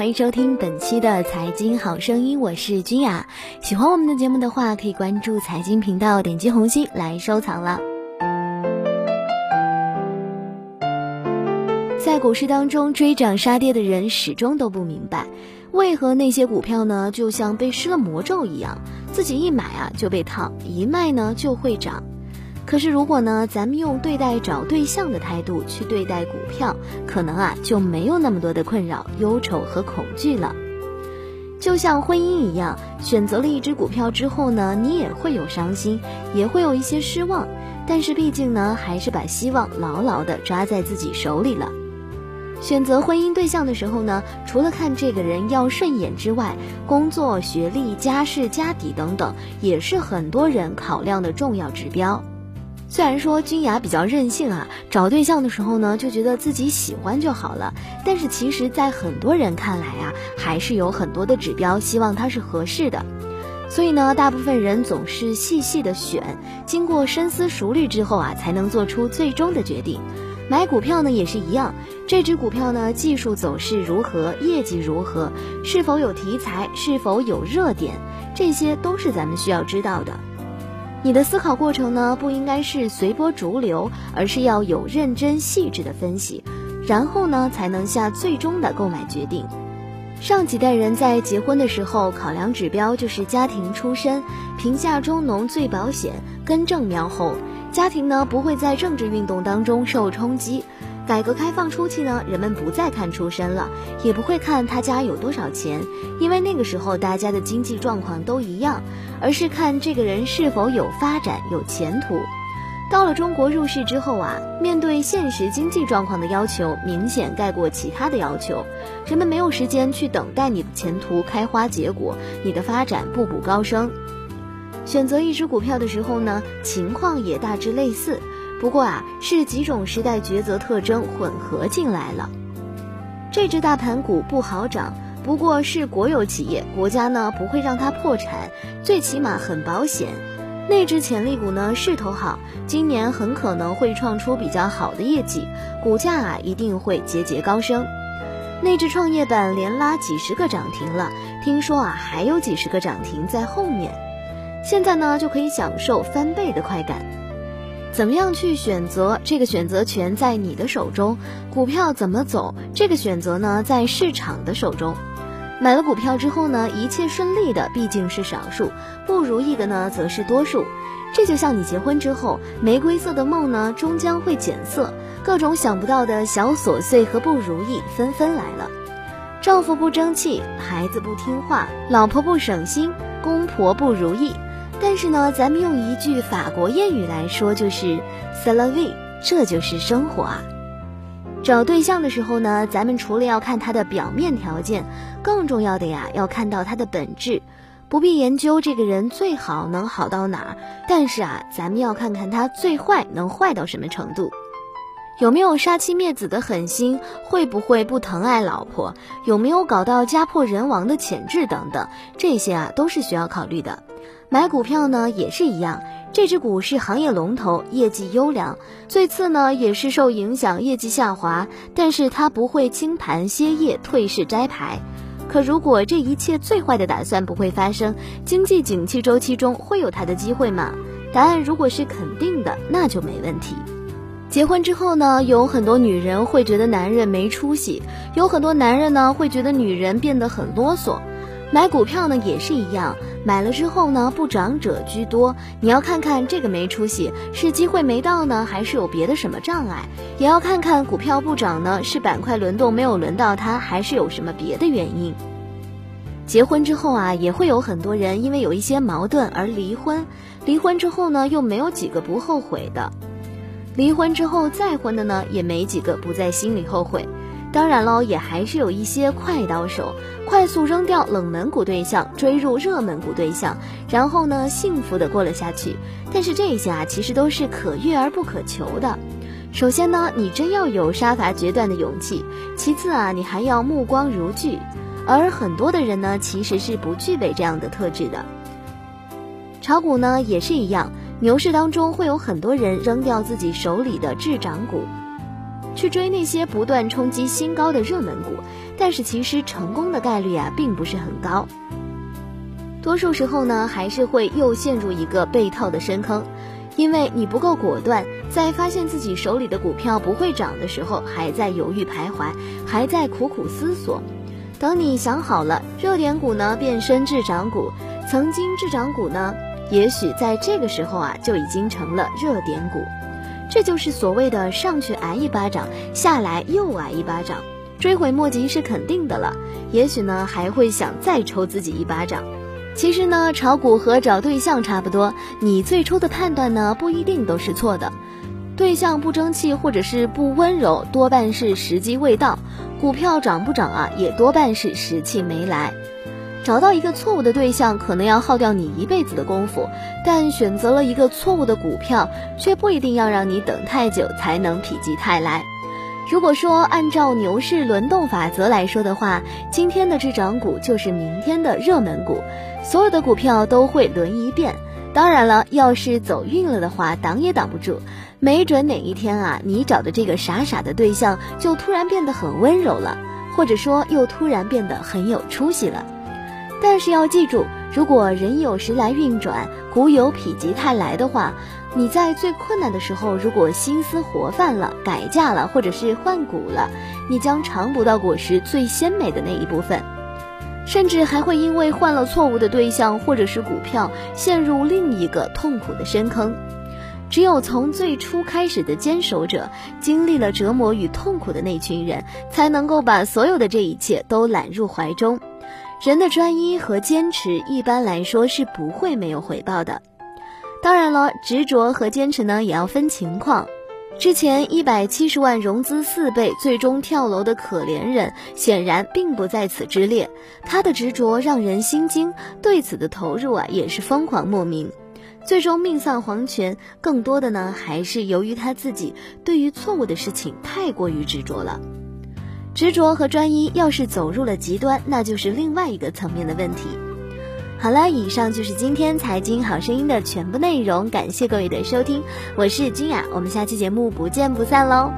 欢迎收听本期的财经好声音，我是君雅。喜欢我们的节目的话，可以关注财经频道，点击红心来收藏了。在股市当中追涨杀跌的人始终都不明白，为何那些股票呢就像被施了魔咒一样，自己一买啊就被套，一卖呢就会涨。可是如果呢咱们用对待找对象的态度去对待股票，可能啊就没有那么多的困扰、忧愁和恐惧了。就像婚姻一样，选择了一只股票之后呢，你也会有伤心，也会有一些失望，但是毕竟呢，还是把希望牢牢的抓在自己手里了。选择婚姻对象的时候呢，除了看这个人要顺眼之外，工作、学历、家世、家底等等，也是很多人考量的重要指标。虽然说君雅比较任性啊，找对象的时候呢，就觉得自己喜欢就好了，但是其实，在很多人看来啊，还是有很多的指标，希望他是合适的。所以呢，大部分人总是细细的选，经过深思熟虑之后啊，才能做出最终的决定。买股票呢也是一样，这只股票呢技术走势如何，业绩如何，是否有题材，是否有热点，这些都是咱们需要知道的。你的思考过程呢不应该是随波逐流，而是要有认真细致的分析，然后呢才能下最终的购买决定。上几代人在结婚的时候考量指标就是家庭出身，贫下中农最保险，根正苗红。家庭呢不会在政治运动当中受冲击。改革开放初期呢，人们不再看出身了，也不会看他家有多少钱，因为那个时候大家的经济状况都一样，而是看这个人是否有发展、有前途。到了中国入世之后啊，面对现实经济状况的要求明显盖过其他的要求，人们没有时间去等待你的前途开花结果，你的发展步步高升。选择一只股票的时候呢，情况也大致类似，不过啊，是几种时代抉择特征混合进来了。这只大盘股不好涨，不过是国有企业，国家呢不会让它破产，最起码很保险。那只潜力股呢势头好，今年很可能会创出比较好的业绩，股价啊一定会节节高升。那只创业板连拉几十个涨停了，听说啊还有几十个涨停在后面。现在呢，就可以享受翻倍的快感。怎么样去选择？这个选择权在你的手中。股票怎么走？这个选择呢，在市场的手中。买了股票之后呢，一切顺利的毕竟是少数，不如意的呢，则是多数。这就像你结婚之后，玫瑰色的梦呢，终将会减色。各种想不到的小琐碎和不如意纷纷来了。丈夫不争气，孩子不听话，老婆不省心，公婆不如意。但是呢，咱们用一句法国谚语来说，就是 “c'est la vie”，这就是生活啊。找对象的时候呢，咱们除了要看他的表面条件，更重要的呀，要看到他的本质。不必研究这个人最好能好到哪儿，但是啊，咱们要看看他最坏能坏到什么程度。有没有杀妻灭子的狠心？会不会不疼爱老婆？有没有搞到家破人亡的潜质等等？这些啊，都是需要考虑的。买股票呢也是一样，这只股是行业龙头，业绩优良。最次呢也是受影响，业绩下滑，但是它不会清盘歇业、退市摘牌。可如果这一切最坏的打算不会发生，经济景气周期中会有它的机会吗？答案如果是肯定的，那就没问题。结婚之后呢，有很多女人会觉得男人没出息，有很多男人呢会觉得女人变得很啰嗦。买股票呢也是一样，买了之后呢不涨者居多。你要看看这个没出息是机会没到呢，还是有别的什么障碍？也要看看股票不涨呢是板块轮动没有轮到它，还是有什么别的原因？结婚之后啊，也会有很多人因为有一些矛盾而离婚，离婚之后呢又没有几个不后悔的，离婚之后再婚的呢也没几个不在心里后悔。当然喽，也还是有一些快刀手，快速扔掉冷门股对象，追入热门股对象，然后呢，幸福的过了下去。但是这些啊，其实都是可遇而不可求的。首先呢，你真要有杀伐决断的勇气；其次啊，你还要目光如炬。而很多的人呢，其实是不具备这样的特质的。炒股呢，也是一样，牛市当中会有很多人扔掉自己手里的滞涨股。去追那些不断冲击新高的热门股，但是其实成功的概率啊并不是很高。多数时候呢，还是会又陷入一个被套的深坑，因为你不够果断，在发现自己手里的股票不会涨的时候，还在犹豫徘徊，还在苦苦思索。等你想好了，热点股呢变身滞涨股，曾经滞涨股呢，也许在这个时候啊就已经成了热点股。这就是所谓的上去挨一巴掌，下来又挨一巴掌，追悔莫及是肯定的了。也许呢还会想再抽自己一巴掌。其实呢，炒股和找对象差不多，你最初的判断呢不一定都是错的。对象不争气或者是不温柔，多半是时机未到；股票涨不涨啊，也多半是时气没来。找到一个错误的对象，可能要耗掉你一辈子的功夫；但选择了一个错误的股票，却不一定要让你等太久才能否极泰来。如果说按照牛市轮动法则来说的话，今天的滞涨股就是明天的热门股，所有的股票都会轮一遍。当然了，要是走运了的话，挡也挡不住。没准哪一天啊，你找的这个傻傻的对象就突然变得很温柔了，或者说又突然变得很有出息了。但是要记住，如果人有时来运转，股有否极泰来的话。你在最困难的时候，如果心思活泛了，改嫁了，或者是换股了，你将尝不到果实最鲜美的那一部分，甚至还会因为换了错误的对象或者是股票，陷入另一个痛苦的深坑。只有从最初开始的坚守者，经历了折磨与痛苦的那群人，才能够把所有的这一切都揽入怀中。人的专一和坚持，一般来说是不会没有回报的。当然了，执着和坚持呢也要分情况。之前一百七十万融资四倍，最终跳楼的可怜人，显然并不在此之列。他的执着让人心惊，对此的投入啊也是疯狂莫名。最终命丧黄泉，更多的呢还是由于他自己对于错误的事情太过于执着了。执着和专一要是走入了极端，那就是另外一个层面的问题。好了，以上就是今天财经好声音的全部内容，感谢各位的收听，我是君雅，我们下期节目不见不散喽。